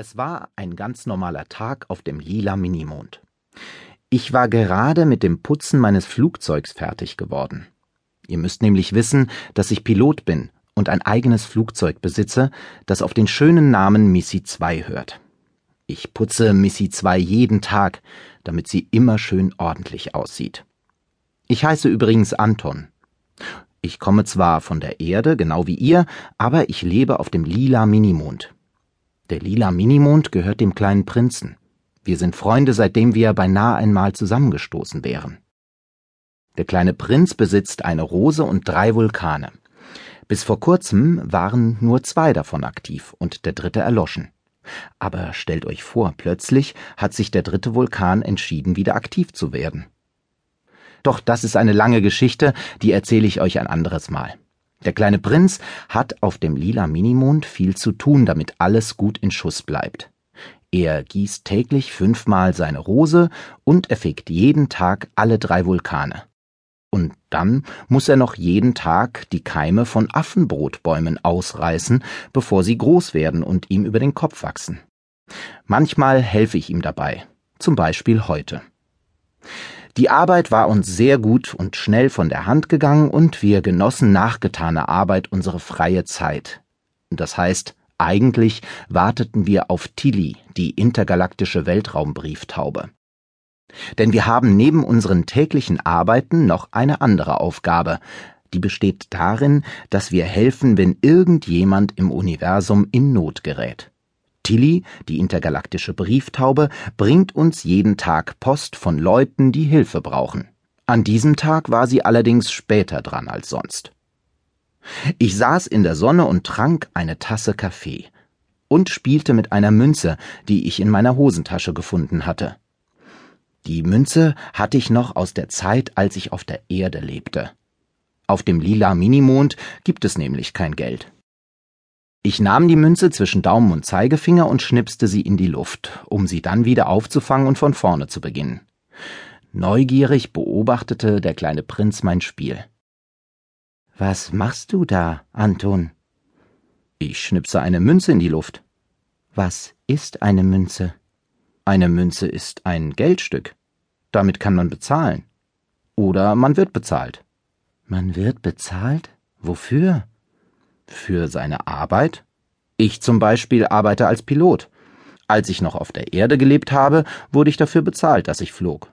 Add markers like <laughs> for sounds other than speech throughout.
Es war ein ganz normaler Tag auf dem lila Minimond. Ich war gerade mit dem Putzen meines Flugzeugs fertig geworden. Ihr müsst nämlich wissen, dass ich Pilot bin und ein eigenes Flugzeug besitze, das auf den schönen Namen Missy 2 hört. Ich putze Missy 2 jeden Tag, damit sie immer schön ordentlich aussieht. Ich heiße übrigens Anton. Ich komme zwar von der Erde, genau wie ihr, aber ich lebe auf dem lila Minimond. Der lila Minimond gehört dem kleinen Prinzen. Wir sind Freunde, seitdem wir beinahe einmal zusammengestoßen wären. Der kleine Prinz besitzt eine Rose und drei Vulkane. Bis vor kurzem waren nur zwei davon aktiv und der dritte erloschen. Aber stellt euch vor, plötzlich hat sich der dritte Vulkan entschieden, wieder aktiv zu werden. Doch das ist eine lange Geschichte, die erzähle ich euch ein anderes Mal. Der kleine Prinz hat auf dem lila Minimond viel zu tun, damit alles gut in Schuss bleibt. Er gießt täglich fünfmal seine Rose und er fegt jeden Tag alle drei Vulkane. Und dann muss er noch jeden Tag die Keime von Affenbrotbäumen ausreißen, bevor sie groß werden und ihm über den Kopf wachsen. Manchmal helfe ich ihm dabei, zum Beispiel heute. Die Arbeit war uns sehr gut und schnell von der Hand gegangen und wir genossen nach getaner Arbeit unsere freie Zeit. Das heißt, eigentlich warteten wir auf Tilly, die intergalaktische Weltraumbrieftaube. Denn wir haben neben unseren täglichen Arbeiten noch eine andere Aufgabe, die besteht darin, dass wir helfen, wenn irgendjemand im Universum in Not gerät. Tilly, die intergalaktische Brieftaube, bringt uns jeden Tag Post von Leuten, die Hilfe brauchen. An diesem Tag war sie allerdings später dran als sonst. Ich saß in der Sonne und trank eine Tasse Kaffee und spielte mit einer Münze, die ich in meiner Hosentasche gefunden hatte. Die Münze hatte ich noch aus der Zeit, als ich auf der Erde lebte. Auf dem lila Minimond gibt es nämlich kein Geld. Ich nahm die Münze zwischen Daumen und Zeigefinger und schnipste sie in die Luft, um sie dann wieder aufzufangen und von vorne zu beginnen. Neugierig beobachtete der kleine Prinz mein Spiel. Was machst du da, Anton? Ich schnipse eine Münze in die Luft. Was ist eine Münze? Eine Münze ist ein Geldstück. Damit kann man bezahlen. Oder man wird bezahlt. Man wird bezahlt? Wofür? Für seine Arbeit? Ich zum Beispiel arbeite als Pilot. Als ich noch auf der Erde gelebt habe, wurde ich dafür bezahlt, dass ich flog.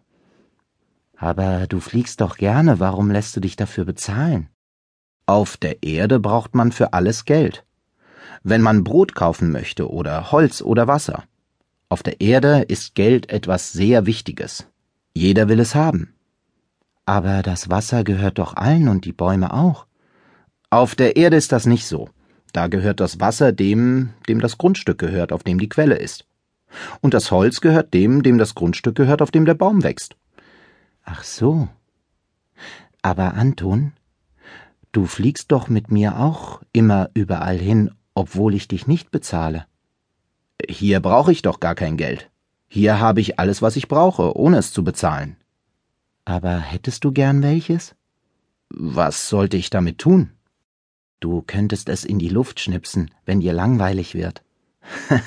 Aber du fliegst doch gerne, warum lässt du dich dafür bezahlen? Auf der Erde braucht man für alles Geld. Wenn man Brot kaufen möchte oder Holz oder Wasser. Auf der Erde ist Geld etwas sehr Wichtiges. Jeder will es haben. Aber das Wasser gehört doch allen und die Bäume auch. Auf der Erde ist das nicht so. Da gehört das Wasser dem, dem das Grundstück gehört, auf dem die Quelle ist. Und das Holz gehört dem, dem das Grundstück gehört, auf dem der Baum wächst. Ach so. Aber Anton, du fliegst doch mit mir auch immer überall hin, obwohl ich dich nicht bezahle. Hier brauche ich doch gar kein Geld. Hier habe ich alles, was ich brauche, ohne es zu bezahlen. Aber hättest du gern welches? Was sollte ich damit tun? Du könntest es in die Luft schnipsen, wenn dir langweilig wird. <laughs>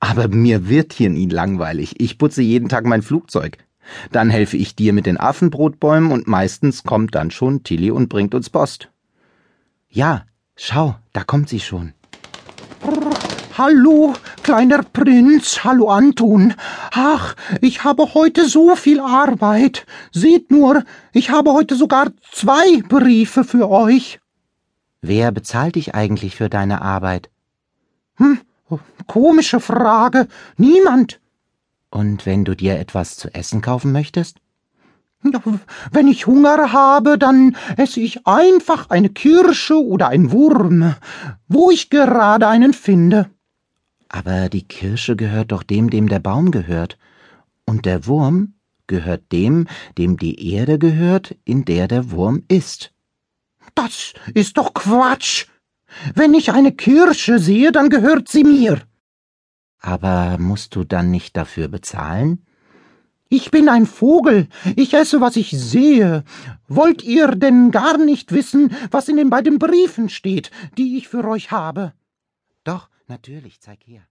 Aber mir wird hier nie langweilig. Ich putze jeden Tag mein Flugzeug. Dann helfe ich dir mit den Affenbrotbäumen und meistens kommt dann schon Tilly und bringt uns Post. Ja, schau, da kommt sie schon. Hallo, kleiner Prinz, hallo Anton. Ach, ich habe heute so viel Arbeit. Seht nur, ich habe heute sogar zwei Briefe für euch. Wer bezahlt dich eigentlich für deine Arbeit? Hm, komische Frage. Niemand. Und wenn du dir etwas zu essen kaufen möchtest? Wenn ich Hunger habe, dann esse ich einfach eine Kirsche oder ein Wurm, wo ich gerade einen finde. Aber die Kirsche gehört doch dem, dem der Baum gehört. Und der Wurm gehört dem, dem die Erde gehört, in der der Wurm ist. Das ist doch Quatsch. Wenn ich eine Kirsche sehe, dann gehört sie mir. Aber musst du dann nicht dafür bezahlen? Ich bin ein Vogel, ich esse, was ich sehe. Wollt ihr denn gar nicht wissen, was in den beiden Briefen steht, die ich für euch habe? Doch, natürlich, zeig her.